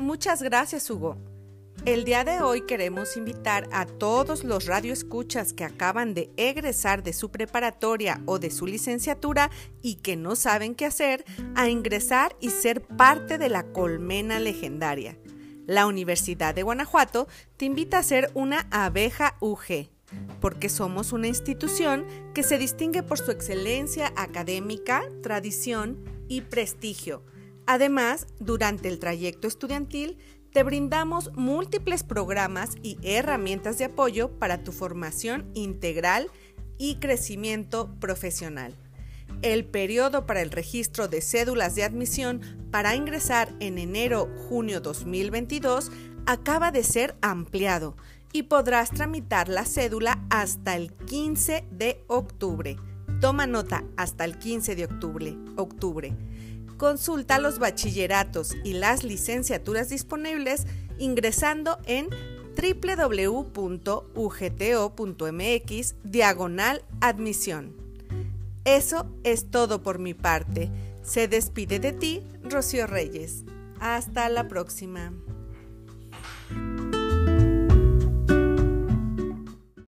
Muchas gracias, Hugo. El día de hoy queremos invitar a todos los radioescuchas que acaban de egresar de su preparatoria o de su licenciatura y que no saben qué hacer a ingresar y ser parte de la colmena legendaria. La Universidad de Guanajuato te invita a ser una abeja UG, porque somos una institución que se distingue por su excelencia académica, tradición y prestigio. Además, durante el trayecto estudiantil, te brindamos múltiples programas y herramientas de apoyo para tu formación integral y crecimiento profesional. El periodo para el registro de cédulas de admisión para ingresar en enero-junio 2022 acaba de ser ampliado y podrás tramitar la cédula hasta el 15 de octubre. Toma nota, hasta el 15 de octubre. octubre. Consulta los bachilleratos y las licenciaturas disponibles ingresando en www.ugto.mx diagonal admisión. Eso es todo por mi parte. Se despide de ti, Rocío Reyes. Hasta la próxima.